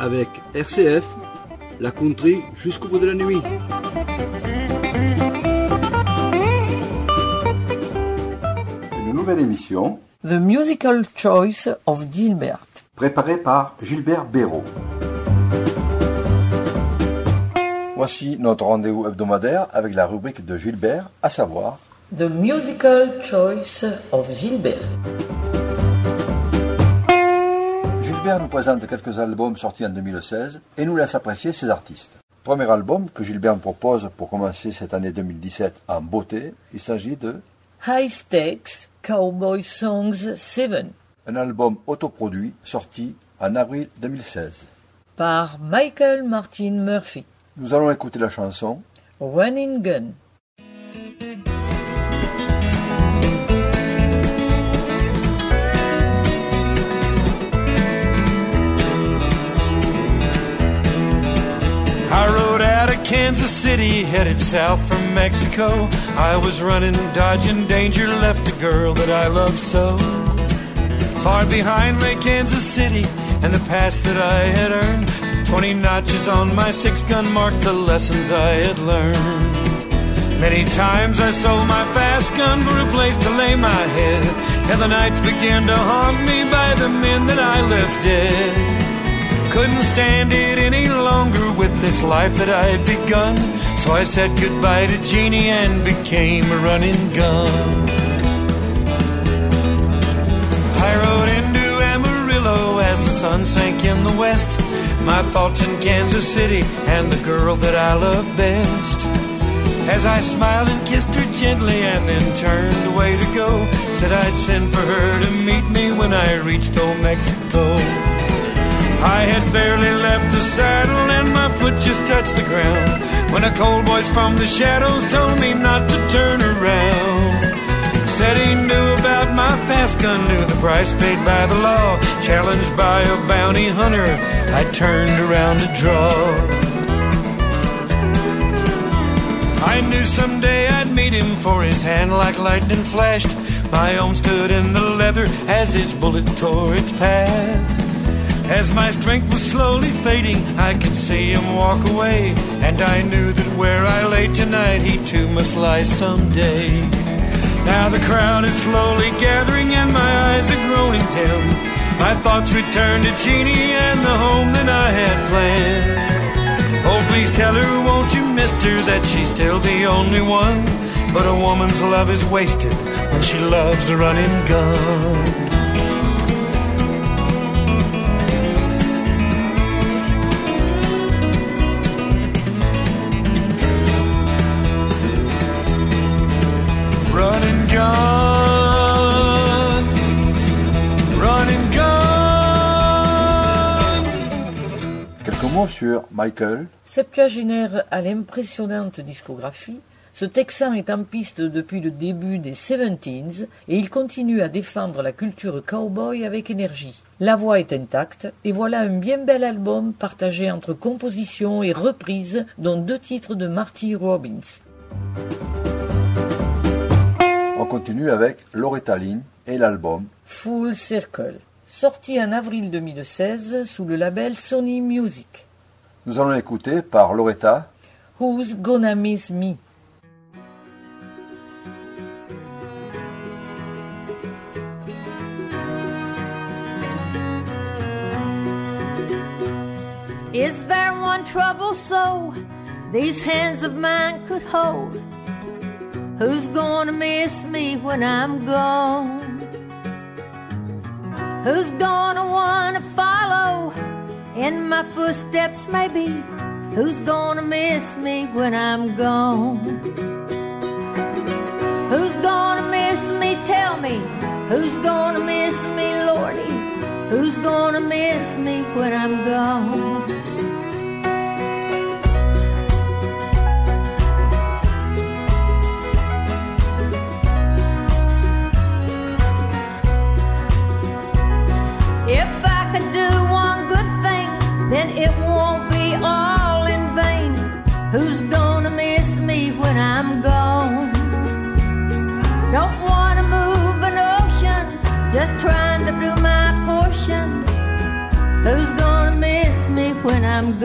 avec RCF, la country jusqu'au bout de la nuit. Une nouvelle émission The Musical Choice of Gilbert. préparée par Gilbert Béraud. Voici notre rendez-vous hebdomadaire avec la rubrique de Gilbert, à savoir The Musical Choice of Gilbert. Gilbert nous présente quelques albums sortis en 2016 et nous laisse apprécier ses artistes. Premier album que Gilbert nous propose pour commencer cette année 2017 en beauté, il s'agit de High Stakes Cowboy Songs 7 un album autoproduit sorti en avril 2016. par Michael Martin Murphy. Nous allons écouter la chanson Running Gun. I rode out of Kansas City, headed south from Mexico. I was running, dodging danger, left a girl that I loved so. Far behind lay Kansas City and the past that I had earned. Twenty notches on my six gun marked the lessons I had learned. Many times I sold my fast gun for a place to lay my head. And the nights began to haunt me by the men that I left dead. Couldn't stand it any longer with this life that I had begun. So I said goodbye to Jeannie and became a running gun. I rode into Amarillo as the sun sank in the west. My thoughts in Kansas City and the girl that I love best. As I smiled and kissed her gently and then turned away to go, said I'd send for her to meet me when I reached old Mexico. I had barely left the saddle and my foot just touched the ground when a cold voice from the shadows told me not to turn around. Said he knew about my fast gun, knew the price paid by the law. Challenged by a bounty hunter, I turned around to draw. I knew someday I'd meet him, for his hand like lightning flashed. My own stood in the leather as his bullet tore its path. As my strength was slowly fading, I could see him walk away. And I knew that where I lay tonight, he too must lie someday. Now the crowd is slowly gathering and my eyes are growing dim. My thoughts return to Jeannie and the home that I had planned. Oh, please tell her, won't you, mister, that she's still the only one. But a woman's love is wasted when she loves a running gun. Mots sur Michael, Septuagénaire à l'impressionnante discographie, ce Texan est en piste depuis le début des 70s et il continue à défendre la culture cowboy avec énergie. La voix est intacte et voilà un bien bel album partagé entre composition et reprise dont deux titres de Marty Robbins. on continue avec Loretta Lynn et l'album Full Circle, sorti en avril 2016 sous le label Sony Music. Nous allons écouter par Loretta Who's Gonna Miss Me? Is there one trouble so these hands of mine could hold? Who's gonna miss me when I'm gone? Who's gonna wanna follow in my footsteps maybe? Who's gonna miss me when I'm gone? Who's gonna miss me? Tell me. Who's gonna miss me, Lordy? Who's gonna miss me when I'm gone?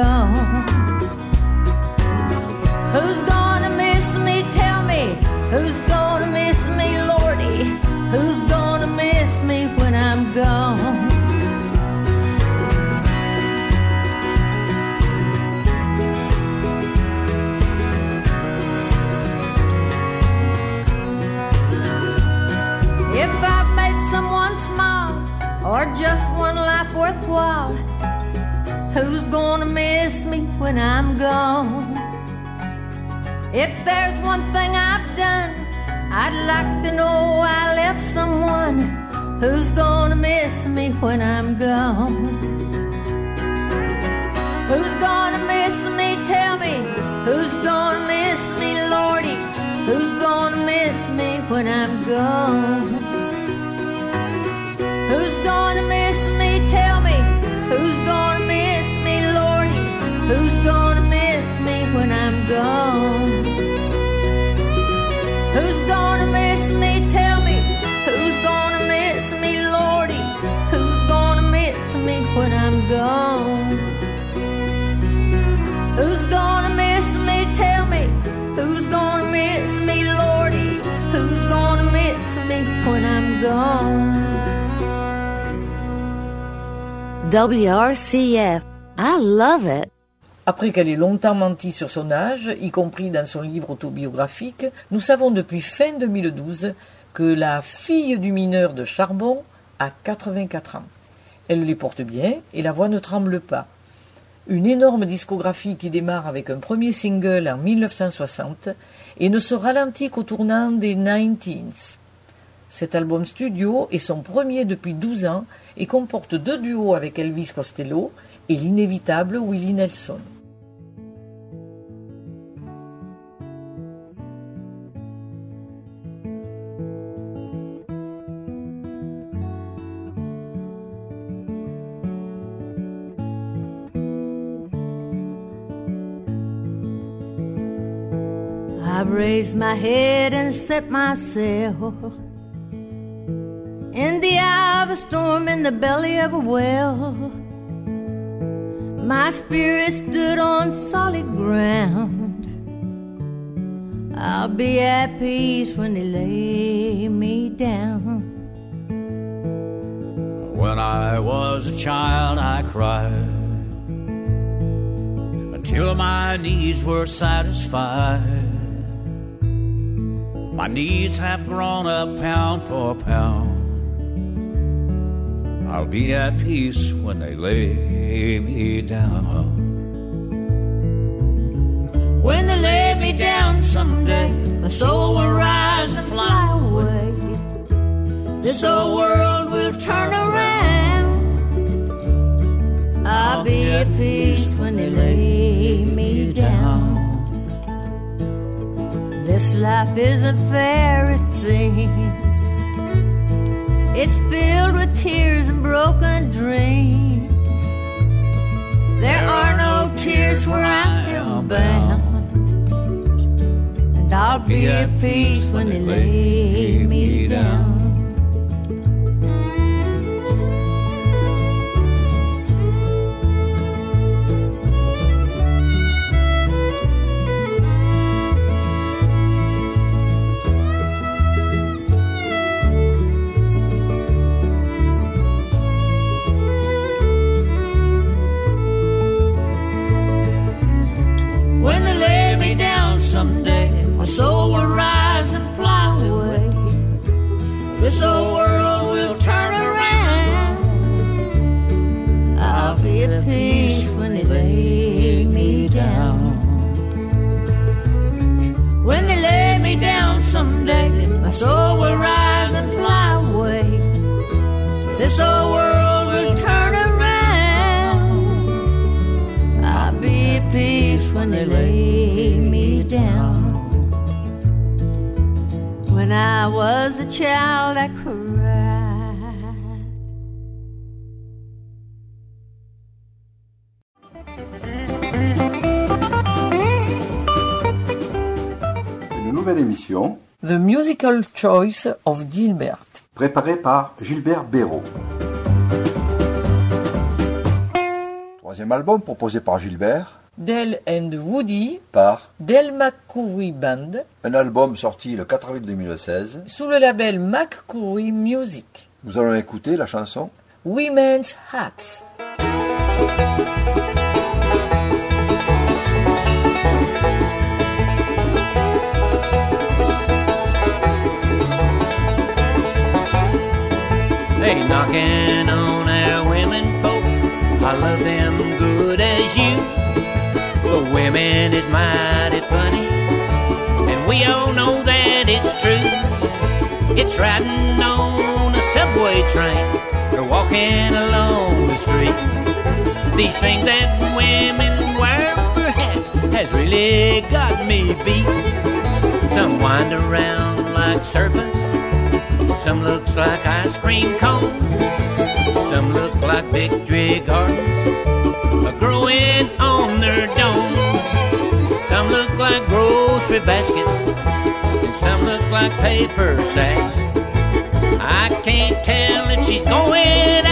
Who's gonna miss me? Tell me. Who's gonna miss me, Lordy? Who's gonna miss me when I'm gone? If I've made someone smile or just one life worthwhile, who's gonna miss me when I'm gone? If there's one thing I've done, I'd like to know I left someone who's gonna miss me when I'm gone. Who's gonna miss me? Tell me. Who's gonna miss me, Lordy? Who's gonna miss me when I'm gone? WRCF. I love it. Après qu'elle ait longtemps menti sur son âge, y compris dans son livre autobiographique, nous savons depuis fin 2012 que la fille du mineur de Charbon a 84 ans. Elle les porte bien et la voix ne tremble pas. Une énorme discographie qui démarre avec un premier single en 1960 et ne se ralentit qu'au tournant des 19s. Cet album studio est son premier depuis 12 ans et comporte deux duos avec Elvis Costello et l'inévitable Willie Nelson. I've raised my head and set myself in the eye of a storm in the belly of a whale, My spirit stood on solid ground. I'll be at peace when they lay me down. When I was a child, I cried until my needs were satisfied. My needs have grown up pound for pound. I'll be at peace when they lay me down. When they lay me down someday, my soul will rise and fly away. This old world will turn around. I'll be at peace when they lay me down. This life isn't fair, it seems. It's filled with tears and broken dreams. There are no tears where I am bound. And I'll be at peace when they lay me down. Was a child, I cried. Une nouvelle émission The Musical Choice of Gilbert. préparée par Gilbert Béraud. Troisième album proposé par Gilbert, Del and Woody, par Del McCoury Band, un album sorti le 4 avril 2016. sous le label McCoury Music. Nous allons écouter la chanson Women's Hats. They knocking on our women folk. I love them Women is mighty funny, and we all know that it's true. It's riding on a subway train or walking along the street. These things that women wear for hats has really got me beat. Some wind around like serpents. Some looks like ice cream cones. Some look like victory gardens growing on their dome. Some look like grocery baskets, and some look like paper sacks. I can't tell if she's going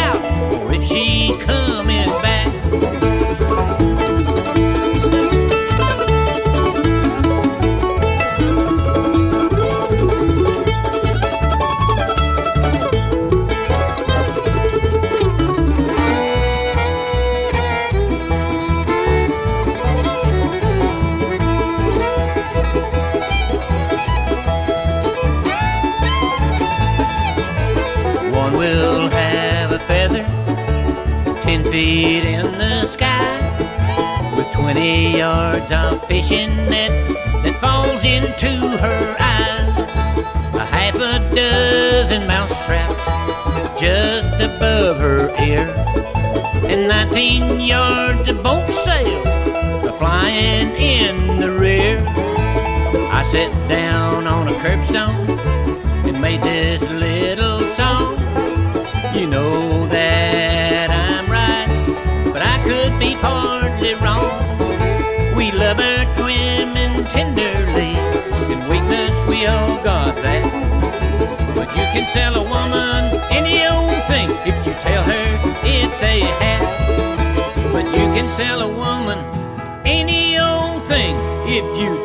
into her eyes. A half a dozen mouse traps just above her ear, and 19 yards of boat sail flying in the rear. I sat down on a curbstone and made this little song. You know that I'm right, but I could be partly wrong. We love our women tenderly, in that. But you can sell a woman any old thing if you tell her it's a hat. But you can sell a woman any old thing if you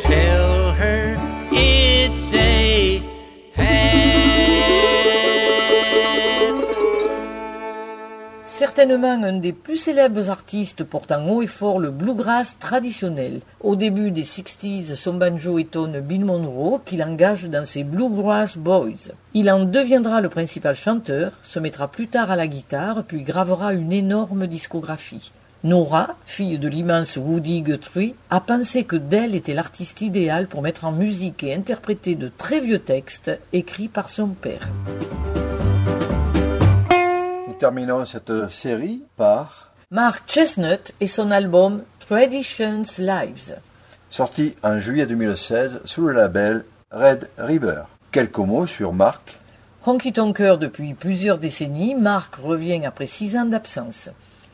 Certainement un des plus célèbres artistes portant haut et fort le bluegrass traditionnel. Au début des 60s, son banjo étonne Bill Monroe qu'il engage dans ses Bluegrass Boys. Il en deviendra le principal chanteur, se mettra plus tard à la guitare, puis gravera une énorme discographie. Nora, fille de l'immense Woody Guthrie, a pensé que Dell était l'artiste idéal pour mettre en musique et interpréter de très vieux textes écrits par son père. Terminons cette série par Mark Chestnut et son album Traditions Lives. sorti en juillet 2016 sous le label Red River. Quelques mots sur Mark. Honky Tonker depuis plusieurs décennies, Mark revient après six ans d'absence.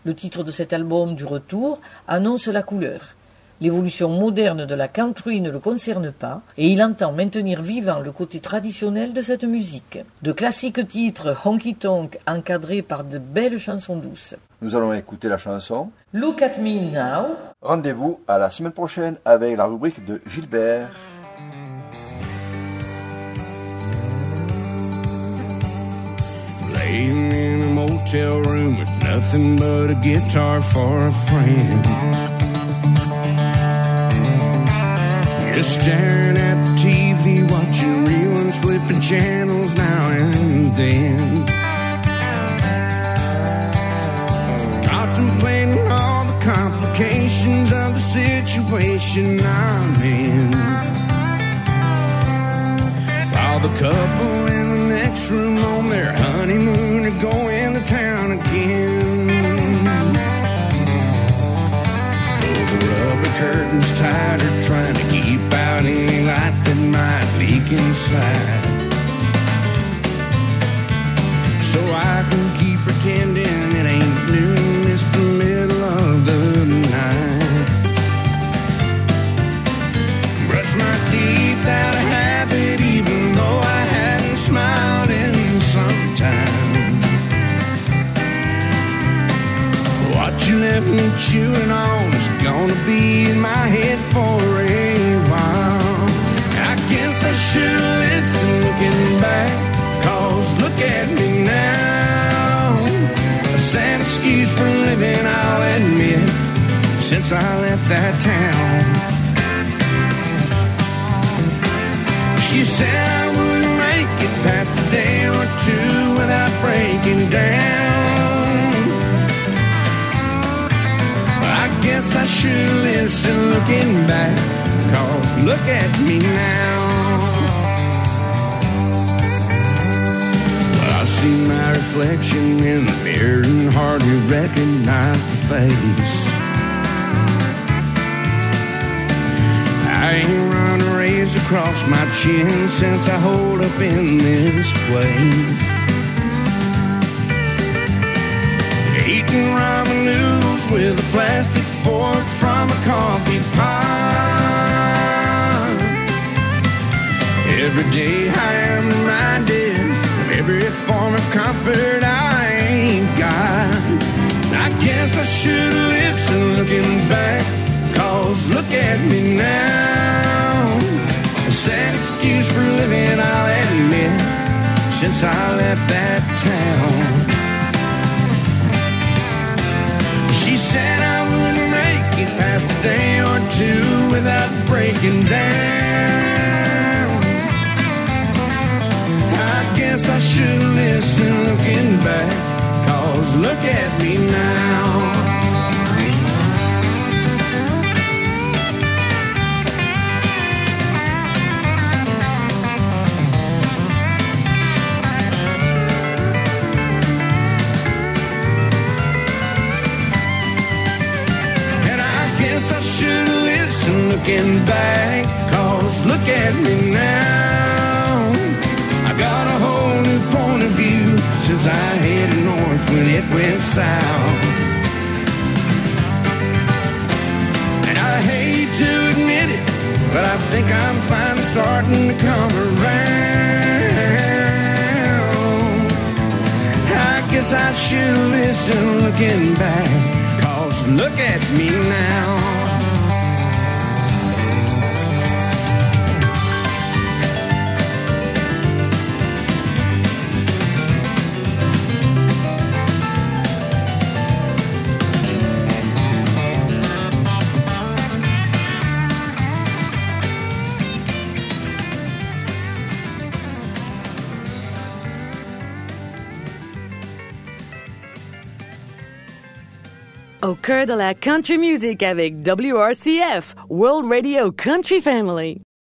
Le titre de cet album du retour annonce la couleur. L'évolution moderne de la country ne le concerne pas et il entend maintenir vivant le côté traditionnel de cette musique. De classiques titres honky tonk encadrés par de belles chansons douces. Nous allons écouter la chanson. Look at me now. Rendez-vous à la semaine prochaine avec la rubrique de Gilbert. Laying in a motel room with nothing but a guitar for a friend. Just staring at the TV, watching reruns, flipping channels now and then. Contemplating all the complications of the situation I'm in. While the couple in the next room on their honeymoon are going to town again. The rubber curtains tighter, inside. Since I left that town. She said I wouldn't make it past a day or two without breaking down. I guess I should listen looking back, cause look at me now. I see my reflection in the mirror and hardly recognize the face. I ain't run a raise across my chin since I hold up in this place. Eating ramen noodles with a plastic fork from a coffee pot. Every day I am reminded of every form of comfort I ain't got. I guess I should listen looking back, cause look at me now. A sad excuse for living, I'll admit, since I left that town. She said I wouldn't make it past a day or two without breaking down. I guess I should listen looking back, cause look at me now. Should listen looking back, cause look at me now. I got a whole new point of view since I headed north when it went south. And I hate to admit it, but I think I'm finally starting to come around. I guess I should listen looking back, cause look at me now. Cœur de la country music avec WRCF, World Radio Country Family.